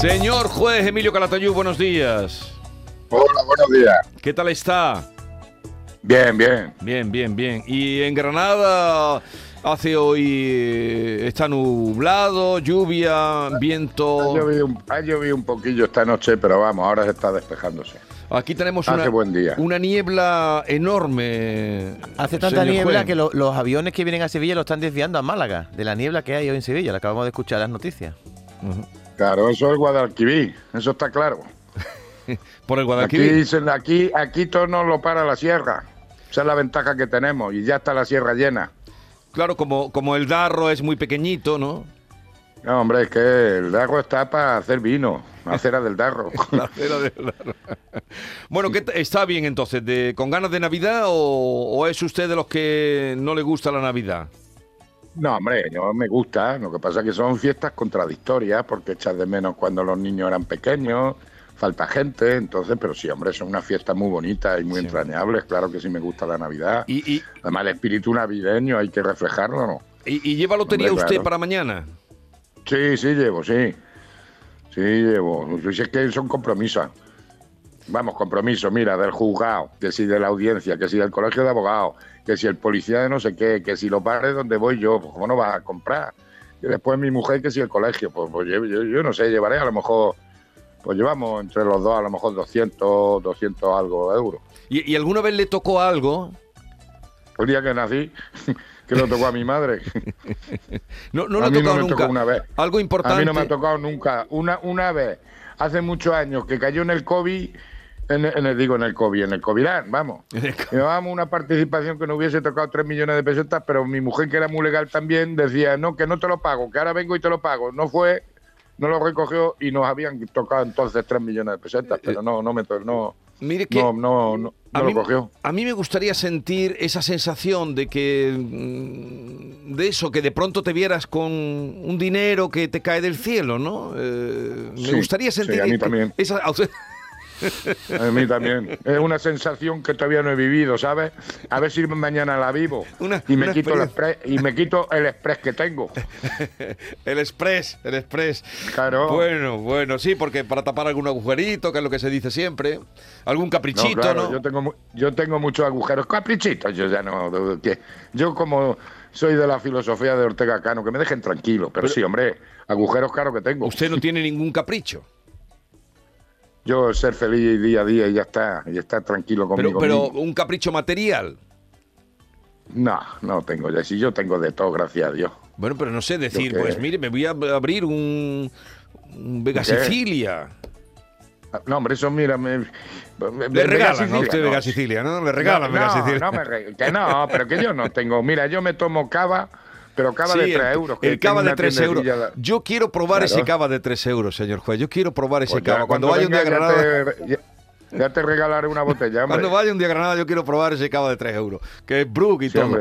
Señor juez Emilio Calatayud, buenos días. Hola, buenos días. ¿Qué tal está? Bien, bien. Bien, bien, bien. Y en Granada hace hoy, eh, está nublado, lluvia, Ha viento. llovido, un, ha llovido un poquillo esta noche, pero vamos, ahora se está despejándose. Aquí tenemos Hace una, buen día. una niebla enorme. Hace tanta niebla juez. que lo- los aviones que vienen a Sevilla lo están desviando a Málaga, de la niebla que hay hoy en Sevilla. Lo acabamos de escuchar en las noticias. Ujú. Claro, eso es Guadalquivir, eso está claro. Por el Aquí, Guadalquivir. dicen- aquí, aquí todo nos lo para la sierra. Esa es la ventaja que tenemos y ya está la sierra llena. Claro, como, como el Darro es muy pequeñito, ¿no? No, hombre, es que el darro está para hacer vino, acera del darro. La acera del Darro. bueno, ¿qué ¿está bien entonces? De, ¿Con ganas de Navidad o, o es usted de los que no le gusta la Navidad? No, hombre, yo me gusta. Lo que pasa es que son fiestas contradictorias porque echas de menos cuando los niños eran pequeños, falta gente, entonces, pero sí, hombre, son unas fiestas muy bonitas y muy Sí. entrañables. Claro que sí me gusta la Navidad. ¿Y, y, Además, el espíritu navideño hay que reflejarlo, ¿no? y- y lleva lotería Hombre, usted claro. para mañana? Sí, sí, llevo, sí. Sí, llevo. Si es que son compromisos. Vamos, compromiso, mira, del juzgado, que si de la audiencia, que si del colegio de abogados, que si el policía de no sé qué, que si los bares donde voy yo, pues cómo no vas a comprar. Y después mi mujer, que si el colegio, pues, pues yo, yo- yo no sé, llevaré a lo mejor, pues llevamos entre los dos a lo mejor 200, 200 algo euros. ¿Y, y alguna vez le tocó algo? El día que nací, que lo tocó a mi madre. No, no a mí no me nunca. tocó una vez. Algo importante. A mí no me ha tocado nunca. Una, una vez, hace muchos años, que cayó en el COVID, en el, en el- digo en el COVID, en el COVID, vamos. Llevábamos una participación que no hubiese tocado 3 millones de pesetas, pero mi mujer, que era muy legal también, decía, no, que no te lo pago, que ahora vengo y te lo pago. No fue, no lo recogió y nos habían tocado entonces 3 millones de pesetas, pero no, no me no, Mire que no, no, no, a, mí, lo cogió. a mí me gustaría sentir esa sensación de que mm, de eso, que de pronto te vieras con un dinero que te cae del cielo, ¿no? Eh, me Sí, gustaría sí, sentir a mí también. esa a mí también. Es una sensación que todavía no he vivido, ¿sabes? A ver si mañana la vivo. Una- y me una quito el express, y me quito el express que tengo. el express, el express. Claro. Bueno, bueno, sí, porque para tapar algún agujerito, que es lo que se dice siempre, algún caprichito, ¿no? claro, Yo tengo yo tengo muchos agujeros, caprichitos, yo ya no que yo como soy de la filosofía de Ortega Cano, que me dejen tranquilo, pero, Pero- sí, hombre, agujeros claro que tengo. Usted no tiene ningún capricho. Yo ser feliz día a día y ya está, y estar tranquilo Pero, conmigo. pero mismo. un capricho material. No, no tengo ya, si yo tengo de todo, gracias a Dios. Bueno, pero no sé decir, que- pues mire, me voy a abrir un, un Vega ¿Qué? Sicilia. Ah, No, hombre, eso mira, me, me- Le regalan a Sicilia, usted no. Vega Sicilia, ¿no? Le regalan no, Vega no, Sicilia. no me que no, pero que yo no tengo. Mira, yo me tomo cava, pero cava Sí, de 3 el, euros. que el cava de una 3 euros. de- Yo quiero probar ese cava de 3 euros, señor juez. Yo quiero probar ese Pues ya, cava. Cuando, vaya un día Granada, Ya te, ya- ya te regalaré una botella, hombre. cuando vaya un día a Granada, yo quiero probar ese cava de 3 euros. Que es Brook y Sí, todo.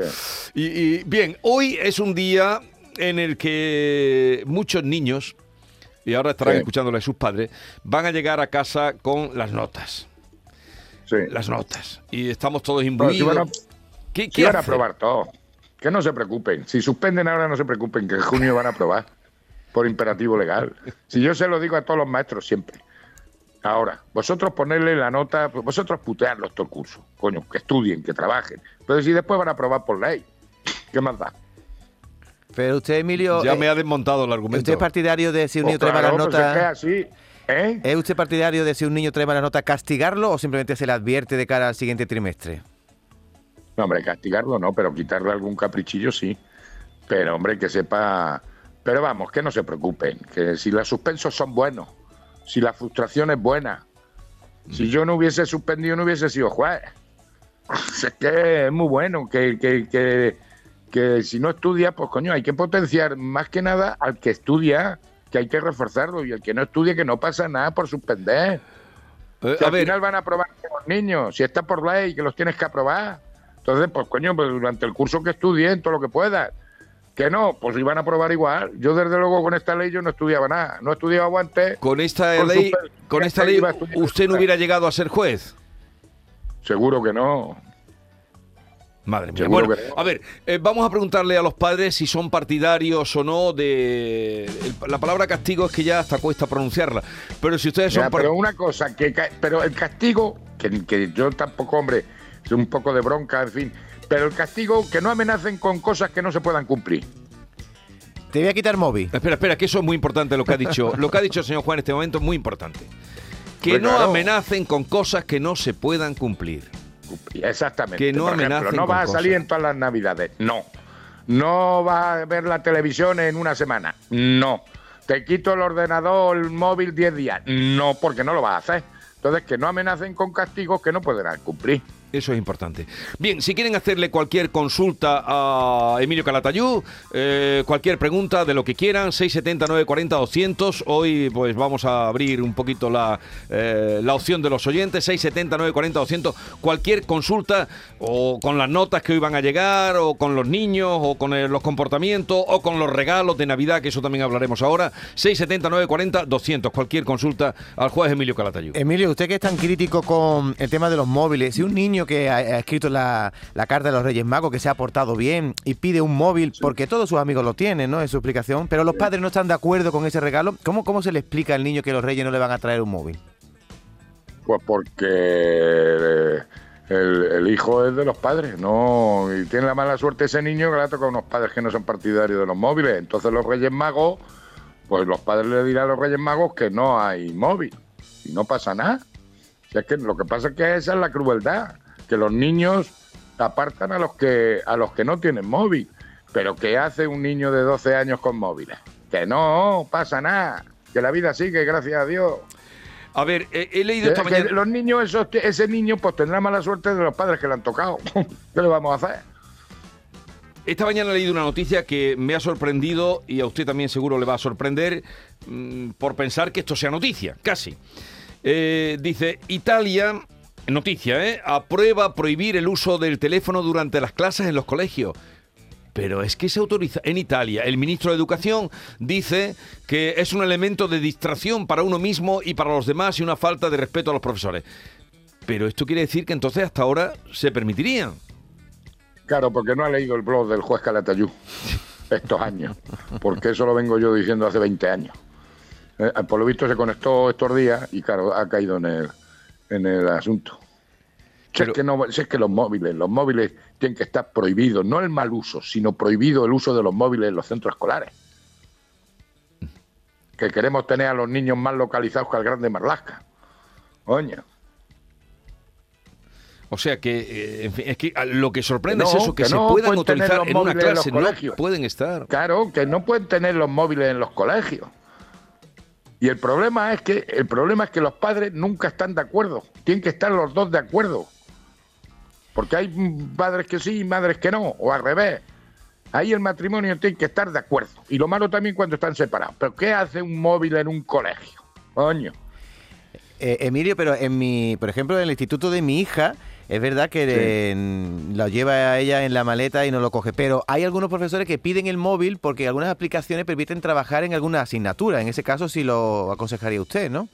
Y, y, bien, hoy es un día en el que muchos niños, y ahora estarán Sí. escuchándole a sus padres, van a llegar a casa con las notas. Sí. Las notas. Y estamos todos si imbuidos. van a, ¿Qué, si qué van a probar todo. Que no se preocupen. Si suspenden ahora, no se preocupen, que en junio van a probar. Por imperativo legal. Si yo se lo digo a todos los maestros siempre. Ahora, vosotros ponerle la nota, vosotros putearlos todo el curso. Coño, que estudien, que trabajen. Pero si después van a probar por ley, ¿qué más da? Pero usted, Emilio, Ya eh, me ha desmontado el argumento. ¿usted es partidario de si un Pues niño trae malas claro, pues es que notas? así, ¿eh? ¿Es usted partidario de si un niño trae malas notas castigarlo o simplemente se le advierte de cara al siguiente trimestre? No, hombre, castigarlo no, pero quitarle algún caprichillo sí. Pero, hombre, que sepa. Pero vamos, que no se preocupen, que si los suspensos son buenos, si la frustración es buena, si yo no hubiese suspendido, no hubiese sido juez. Es que es muy bueno, que, que, que, que si no estudia, pues coño, hay que potenciar más que nada al que estudia, que hay que reforzarlo, y el que no estudia, que no pasa nada por suspender. Eh, Si a al ver, final van a aprobar los niños, si está por ley que los tienes que aprobar. Entonces, pues coño, pues durante el curso que estudien todo lo que puedas. Que no, pues iban a aprobar igual. Yo desde luego con esta ley yo no estudiaba nada. No estudiaba antes. con esta con ley, super- con esta ley, usted no hubiera llegado a ser juez. Seguro que no. Madre mía. Seguro Bueno, no. a ver, eh, vamos a preguntarle a los padres si son partidarios o no de... el- la palabra castigo es que ya hasta cuesta pronunciarla, pero si ustedes son... Par- pero una cosa, que pero el castigo, que, que yo tampoco, hombre, un poco de bronca, en fin, pero el castigo, que no amenacen con cosas que no se puedan cumplir. Te voy a quitar móvil. Espera, espera, que eso es muy importante lo que ha dicho. Lo que ha dicho el señor Juan en este momento es muy importante. Que Pues no claro. amenacen con cosas que no se puedan cumplir. Exactamente. Que no Por ejemplo, amenacen no con vas a salir cosas. en todas las navidades. No. No vas a ver la televisión en una semana. No. Te quito el ordenador, el móvil 10 días. No, porque no lo vas a hacer. Entonces, que no amenacen con castigos que no podrán cumplir. Eso es importante. Bien, si quieren hacerle cualquier consulta a Emilio Calatayú, eh, cualquier pregunta de lo que quieran, 670 940 200. Hoy pues vamos a abrir un poquito la, eh, la opción de los oyentes, 670 940 200. Cualquier consulta o con las notas que hoy van a llegar, o con los niños, o con eh, los comportamientos, o con los regalos de Navidad, que eso también hablaremos ahora, 670 940 200. Cualquier consulta al juez Emilio Calatayú. Emilio, usted que es tan crítico con el tema de los móviles, si un niño que ha, ha escrito la, la carta de los Reyes Magos, que se ha portado bien y pide un móvil, porque todos sus amigos lo tienen, ¿no? Es su explicación, pero los padres no están de acuerdo con ese regalo, ¿cómo, cómo se le explica al niño que los Reyes no le van a traer un móvil? Pues porque eh, el, el hijo es de los padres, no y tiene la mala suerte ese niño que le ha tocado a unos padres que no son partidarios de los móviles. Entonces los Reyes Magos, pues los padres le dirán a los Reyes Magos que no hay móvil y no pasa nada. Si es que lo que pasa es que esa es la crueldad, que los niños apartan a los que a los que no tienen móvil. Pero ¿qué hace un niño de 12 años con móviles? Que no pasa nada, que la vida sigue, gracias a Dios. A ver, he leído esta mañana... los niños, esos, ese niño, pues tendrá mala suerte de los padres que le han tocado. ¿Qué le vamos a hacer? Esta mañana he leído una noticia que me ha sorprendido y a usted también seguro le va a sorprender mm, por pensar que esto sea noticia, casi. Eh, dice, Italia, noticia, ¿eh? aprueba prohibir el uso del teléfono durante las clases en los colegios. Pero es que se autoriza en Italia. El ministro de Educación dice que es un elemento de distracción para uno mismo y para los demás y una falta de respeto a los profesores. Pero esto quiere decir que entonces hasta ahora se permitirían. Claro, porque no ha leído el blog del juez Calatayú estos años. Porque eso lo vengo yo diciendo hace 20 años. Eh, por lo visto se conectó estos días y, claro, ha caído en el, en el asunto. Si, Pero- es que no, si es que los móviles, los móviles tienen que estar prohibidos, no el mal uso, sino prohibido el uso de los móviles en los centros escolares. Que queremos tener a los niños más localizados que al grande Marlasca. Coño. O sea que, eh, en fin, es que ah, lo que sorprende es eso, que, que se no puedan los en una móviles en los clase, no colegios. pueden estar. Claro, que no pueden tener los móviles en los colegios. Y el problema es que el problema es que los padres nunca están de acuerdo. Tienen que estar los dos de acuerdo. Porque hay padres que sí y madres que no, o al revés. Ahí el matrimonio tiene que estar de acuerdo. Y lo malo también cuando están separados. Pero ¿qué hace un móvil en un colegio? Coño. Eh, Emilio, pero en mi, por ejemplo, en el instituto de mi hija, es verdad que lo lleva a ella en la maleta y no lo coge, pero hay algunos profesores que piden el móvil porque algunas aplicaciones permiten trabajar en alguna asignatura. En ese caso sí lo aconsejaría usted, ¿no?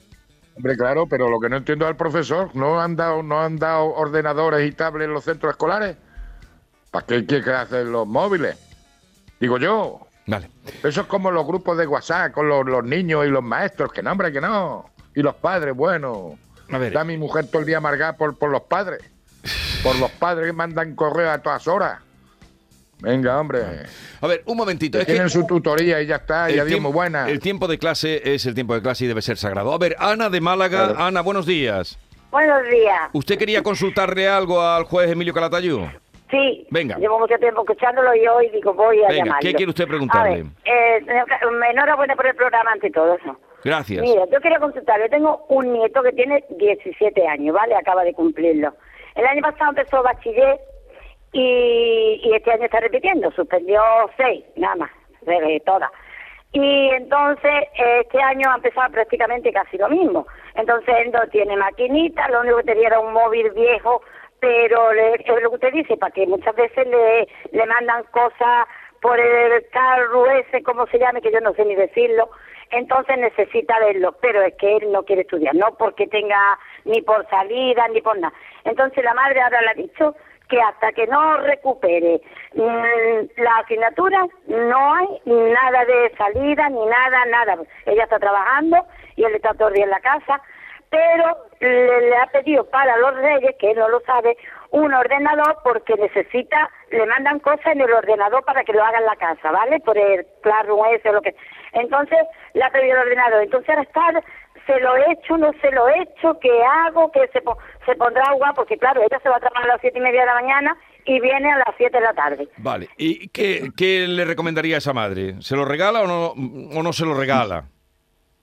Hombre, claro, pero lo que no entiendo al profesor, ¿no han dado, no han dado ordenadores y tablets en los centros escolares? ¿Para qué quiere que hacen los móviles? Digo yo. Vale. Eso es como los grupos de WhatsApp con los, los niños y los maestros, que no, hombre, que no. Y los padres, bueno. A ver. Está mi mujer todo el día amargada por, por los padres. Por los padres que mandan correo a todas horas. Venga, hombre. A ver, un momentito. Que Es que tienen su tutoría y ya está, y el adiós, tiempo, muy buena. el tiempo de clase es el tiempo de clase y debe ser sagrado. A ver, Ana de Málaga. Claro. Ana, buenos días. Buenos días. ¿Usted quería consultarle algo al juez Emilio Calatayú? Sí, Venga. llevo mucho tiempo escuchándolo y hoy digo voy a Venga, llamarlo. ¿qué quiere usted preguntarle? A ver, eh, enhorabuena por el programa ante todo eso. Gracias. Mira, yo quería consultarle, tengo un nieto que tiene 17 años, ¿vale? Acaba de cumplirlo. El año pasado empezó bachiller y, y este año está repitiendo, suspendió seis, nada más, de todas. Y entonces este año ha empezado prácticamente casi lo mismo. Entonces él no tiene maquinita, lo único que tenía era un móvil viejo, pero le- es lo que usted dice, para que muchas veces le, le mandan cosas por el carro ese, como se llame, que yo no sé ni decirlo, entonces necesita verlo, pero es que él no quiere estudiar, no porque tenga ni por salida ni por nada. Entonces la madre ahora le ha dicho que hasta que no recupere mm, la asignatura no hay nada de salida ni nada, nada. Ella está trabajando y él está todo el día en la casa, pero le, le ha pedido para los reyes, que él no lo sabe, un ordenador porque necesita, le mandan cosas en el ordenador para que lo haga en la casa, ¿vale? Por el Classroom ese o lo que. Entonces le ha pedido el ordenador. Entonces ahora está, se lo he hecho, no se lo he hecho, ¿qué hago? Que se, po- se pondrá agua, porque claro, ella se va a trabajar a las siete y media de la mañana y viene a las siete de la tarde. Vale. ¿Y qué, qué le recomendaría a esa madre? ¿Se lo regala o no, o no se lo regala?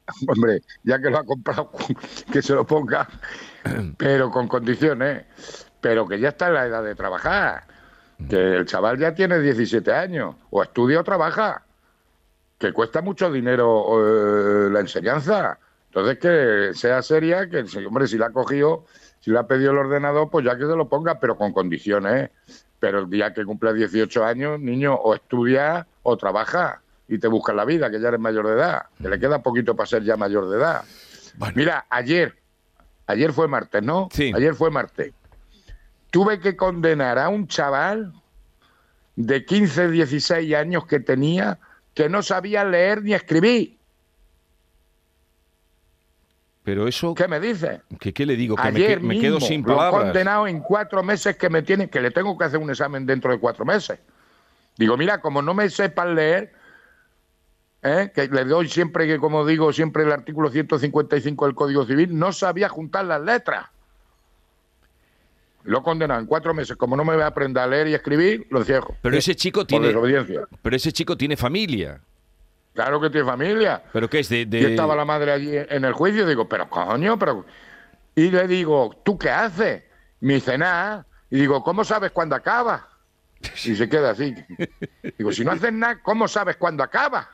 Hombre, ya que lo ha comprado, que se lo ponga, pero con condiciones. Pero que ya está en la edad de trabajar. Que el chaval ya tiene 17 años. O estudia o trabaja. Que cuesta mucho dinero eh, la enseñanza. Entonces que sea seria, que hombre, si la ha cogido, si le ha pedido el ordenador, pues ya que se lo ponga, pero con condiciones. Pero el día que cumpla 18 años, niño, o estudia o trabaja y te buscas la vida, que ya eres mayor de edad, que le queda poquito para ser ya mayor de edad. Bueno. Mira, ayer, ayer fue martes, ¿no? Sí. Ayer fue martes. Tuve que condenar a un chaval de 15, 16 años que tenía que no sabía leer ni escribir. Pero eso, ¿Qué me dices? ¿qué, qué le digo? Que me, Ayer que- me quedo sin lo palabras. condenado en cuatro meses que me tienen, que le tengo que hacer un examen dentro de cuatro meses. Digo, mira, como no me sepan leer, ¿eh? que le doy siempre, que como digo, siempre el artículo 155 del Código Civil, no sabía juntar las letras. Lo en cuatro meses. Como no me voy a aprender a leer y escribir, lo encierro. Pero ese chico Por tiene, desobediencia. pero ese chico tiene familia. Claro que tiene familia. ¿Pero qué es? De, de- Y estaba la madre allí en el juicio. Digo, pero coño, pero. Y le digo, ¿tú qué haces? Me dice nada. Y digo, ¿cómo sabes cuándo acaba? Y se queda así. Digo, si no haces nada, ¿cómo sabes cuándo acaba?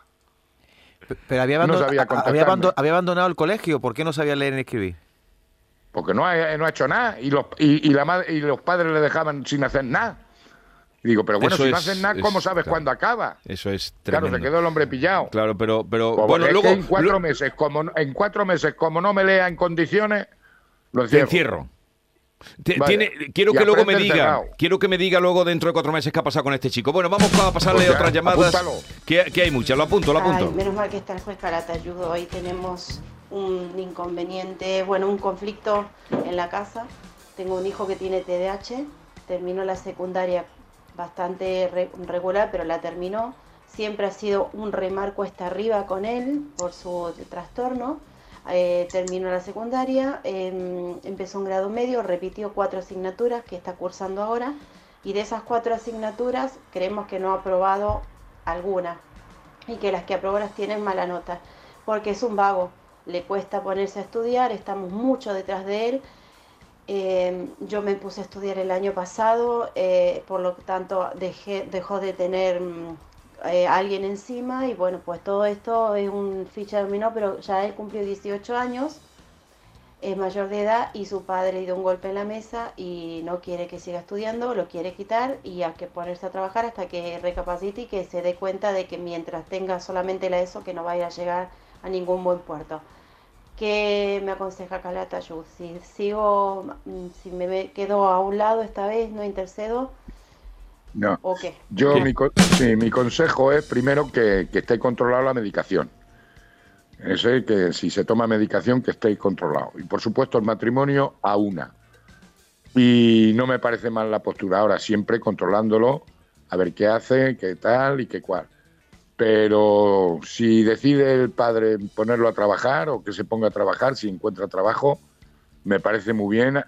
Pero había, No abandon- sabía a- había, contestarme. abando- había abandonado el colegio. ¿Por qué no sabía leer ni escribir? Porque no ha, no ha hecho nada. Y los, y, y la madre, y los padres le dejaban sin hacer nada. Y digo, pero bueno, Eso si no haces nada, es- ¿cómo sabes claro. cuándo acaba? Eso es Claro, tremendo. se quedó el hombre pillado. Claro, pero, pero Pues bueno, luego en cuatro lo- meses, como no- en cuatro meses, como no me lea en condiciones, lo te encierro. encierro. Te- Vale. tiene- quiero Y que luego me diga, quiero que me diga luego dentro de cuatro meses qué ha pasado con este chico. Bueno, vamos a pasarle Pues ya, otras llamadas. Que, que hay muchas, lo apunto, lo apunto. Ay, menos mal que está el juez Caratayudo. Hoy tenemos un inconveniente, bueno, un conflicto en la casa. Tengo un hijo que tiene TDAH, terminó la secundaria bastante re- regular, pero la terminó. Siempre ha sido un remar cuesta arriba con él por su trastorno. Eh, terminó la secundaria, em, empezó un grado medio, repitió cuatro asignaturas que está cursando ahora. Y de esas cuatro asignaturas creemos que no ha aprobado alguna y que las que aprobó las tienen mala nota, porque es un vago, le cuesta ponerse a estudiar, estamos mucho detrás de él. Eh, yo me puse a estudiar el año pasado, eh, por lo tanto dejé, dejó de tener mm, eh, alguien encima y bueno, pues todo esto es un ficha dominó, pero ya él cumplió 18 años, es mayor de edad y su padre le dio un golpe en la mesa y no quiere que siga estudiando, lo quiere quitar y hay que ponerse a trabajar hasta que recapacite y que se dé cuenta de que mientras tenga solamente la ESO que no vaya a llegar a ningún buen puerto. ¿Qué me aconseja Calata Yud? Si sigo, mm, si me quedo a un lado esta vez, no intercedo, No. ¿o qué? Yo, ¿Qué? mi, co- sí, mi consejo es primero que, que esté controlada la medicación. Ese que si se toma medicación, que esté controlado. Y por supuesto, el matrimonio a una. Y no me parece mal la postura. Ahora, siempre controlándolo, a ver qué hace, qué tal y qué cual. Pero si decide el padre ponerlo a trabajar o que se ponga a trabajar, si encuentra trabajo, me parece muy bien,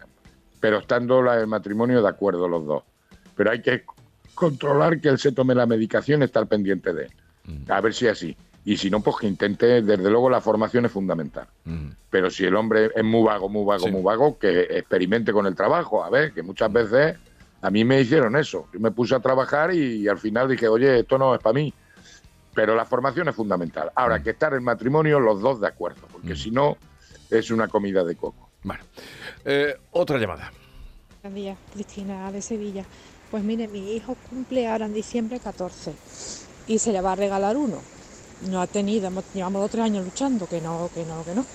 pero estando el matrimonio de acuerdo los dos. Pero hay que controlar que él se tome la medicación y estar pendiente de él. A ver si es así. Y si no, pues que intente, desde luego la formación es fundamental. Mm. Pero si el hombre es muy vago, muy vago, Sí. muy vago, que experimente con el trabajo. A ver, que muchas veces a mí me hicieron eso. Yo me puse a trabajar y, al final dije, oye, esto no es para mí. Pero la formación es fundamental. Ahora, que estar en matrimonio los dos de acuerdo, porque Mm. si no, es una comida de coco. Bueno, eh, otra llamada. Buenos días, Cristina de Sevilla. Pues mire, mi hijo cumple ahora en diciembre 14 y se le va a regalar uno. No ha tenido, hemos- llevamos dos o tres años luchando, que no, que no, que no.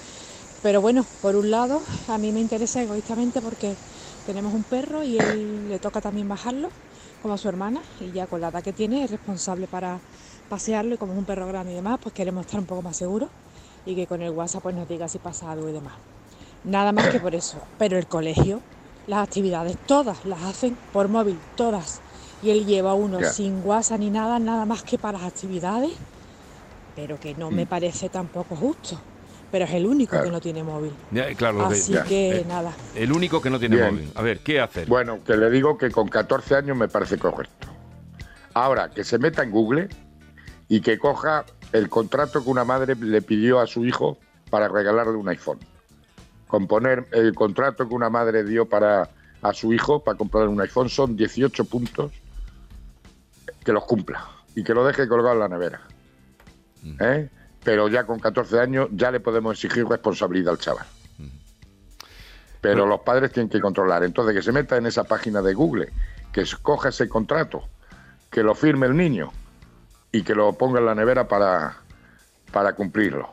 Pero bueno, por un lado, a mí me interesa egoístamente porque tenemos un perro y él le toca también bajarlo, como a su hermana, y ya con la edad que tiene es responsable para pasearlo y como es un perro grande y demás, pues queremos estar un poco más seguros y que con el WhatsApp pues nos diga si pasa algo y demás. Nada más que por eso. Pero el colegio, las actividades, todas las hacen por móvil, todas. Y él lleva uno sin WhatsApp ni nada, nada más que para las actividades, pero que no me parece tampoco justo. Pero es el único Claro. que no tiene móvil. Ya, claro, Así ya, que eh, nada. el único que no tiene Bien. móvil. A ver, ¿qué hacer? Bueno, que le digo que con 14 años me parece correcto. Ahora, que se meta en Google y que coja el contrato que una madre le pidió a su hijo para regalarle un iPhone. Componer el contrato que una madre dio para a su hijo para comprarle un iPhone son 18 puntos que los cumpla y que lo deje colgado en la nevera. ¿Eh? Pero ya con 14 años ya le podemos exigir responsabilidad al chaval. Pero los padres tienen que controlar. Entonces, que se meta en esa página de Google, que coja ese contrato, que lo firme el niño y que lo ponga en la nevera para, para cumplirlo.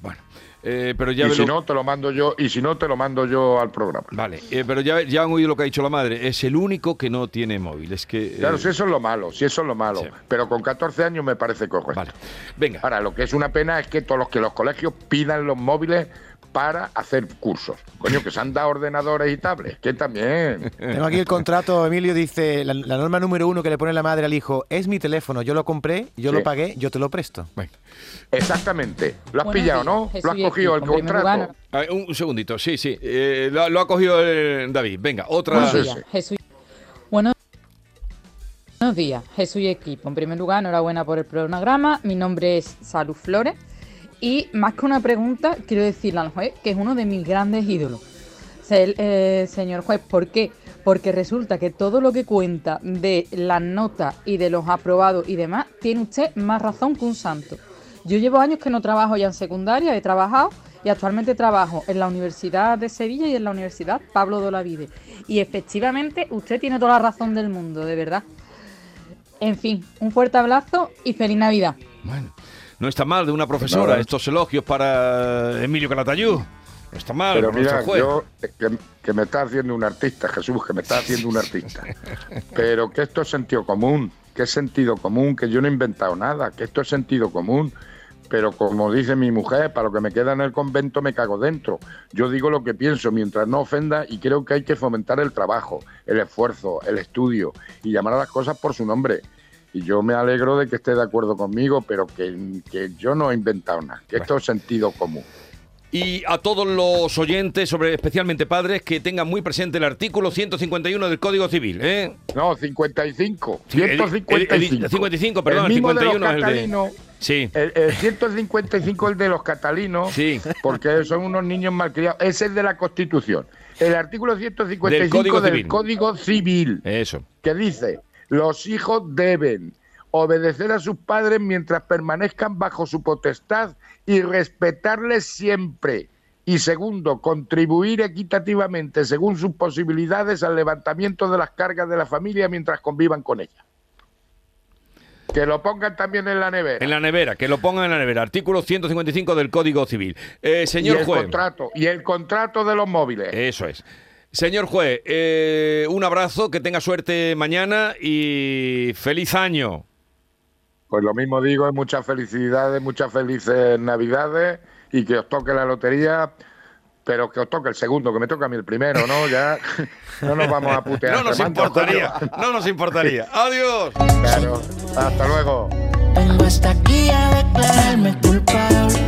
Bueno, eh, pero ya y si lo- no, te lo mando yo, y si no, te lo mando yo al programa. Vale, eh, pero ya, ya han oído lo que ha dicho la madre. Es el único que no tiene móvil. Es que. eh, Claro, si eso es lo malo, si eso es lo malo. Sí. Pero con 14 años me parece correcto. Vale. Venga. Ahora, lo que es una pena es que todos los que los colegios pidan los móviles para hacer cursos. Coño, que se han dado ordenadores y tablets, que también. Tengo aquí el contrato, Emilio dice, la, la norma número uno que le pone la madre al hijo, es mi teléfono, yo lo compré, yo Sí. lo pagué, yo te lo presto. Exactamente. Lo has pillado, ¿no? Lo has cogido el contrato. lugar, A ver, un, un segundito, sí, sí. eh, lo, lo ha cogido David. Venga, otra. Pues. Jesús. Buenos, buenos días, Jesús y equipo. En primer lugar, enhorabuena por el programa. Mi nombre es Salud Flores. Y más que una pregunta, quiero decirle al juez que es uno de mis grandes ídolos. Eh, señor juez, ¿por qué? Porque resulta que todo lo que cuenta de las notas y de los aprobados y demás, tiene usted más razón que un santo. Yo llevo años que no trabajo ya en secundaria, he trabajado y actualmente trabajo en la Universidad de Sevilla y en la Universidad Pablo de Olavide. Y efectivamente usted tiene toda la razón del mundo, de verdad. En fin, un fuerte abrazo y feliz Navidad. Bueno, no está mal de una profesora Nada. estos elogios para Emilio Calatayud. No está mal, Pero mira, juez. yo, eh, que, que me está haciendo un artista, Jesús, que me está haciendo un artista. Pero que esto es sentido común, que es sentido común, que yo no he inventado nada, que esto es sentido común. Pero como dice mi mujer, para lo que me queda en el convento me cago dentro. Yo digo lo que pienso mientras no ofenda y creo que hay que fomentar el trabajo, el esfuerzo, el estudio y llamar a las cosas por su nombre. Y yo me alegro de que esté de acuerdo conmigo, pero que, que yo no he inventado nada, que esto es sentido común. Y a todos los oyentes, sobre especialmente padres, que tengan muy presente el artículo 151 del Código Civil. ¿eh? No, 55. Sí, el- el- el- 155. 55, perdón, el mismo de los 51 es el de- catalinos, Sí, el, el 155 es el de los catalinos, Sí. porque son unos niños malcriados. Ese es de la Constitución. El artículo 155 Del Código del. Código Civil, eso. que dice, los hijos deben obedecer a sus padres mientras permanezcan bajo su potestad y respetarles siempre. Y segundo, contribuir equitativamente según sus posibilidades al levantamiento de las cargas de la familia mientras convivan con ella. Que lo pongan también en la nevera. En la nevera, que lo pongan en la nevera. Artículo 155 del Código Civil. Eh, y señor el juez. contrato y el contrato de los móviles. Eso es. Señor juez, eh, un abrazo, que tenga suerte mañana y feliz año. Pues lo mismo digo, muchas felicidades, muchas felices navidades y que os toque la lotería, pero que os toque el segundo, que me toca a mí el primero, ¿no? Ya no nos vamos a putear. No nos importaría, no nos importaría. Adiós. Claro. Hasta luego. Vengo hasta aquí a declararme culpable.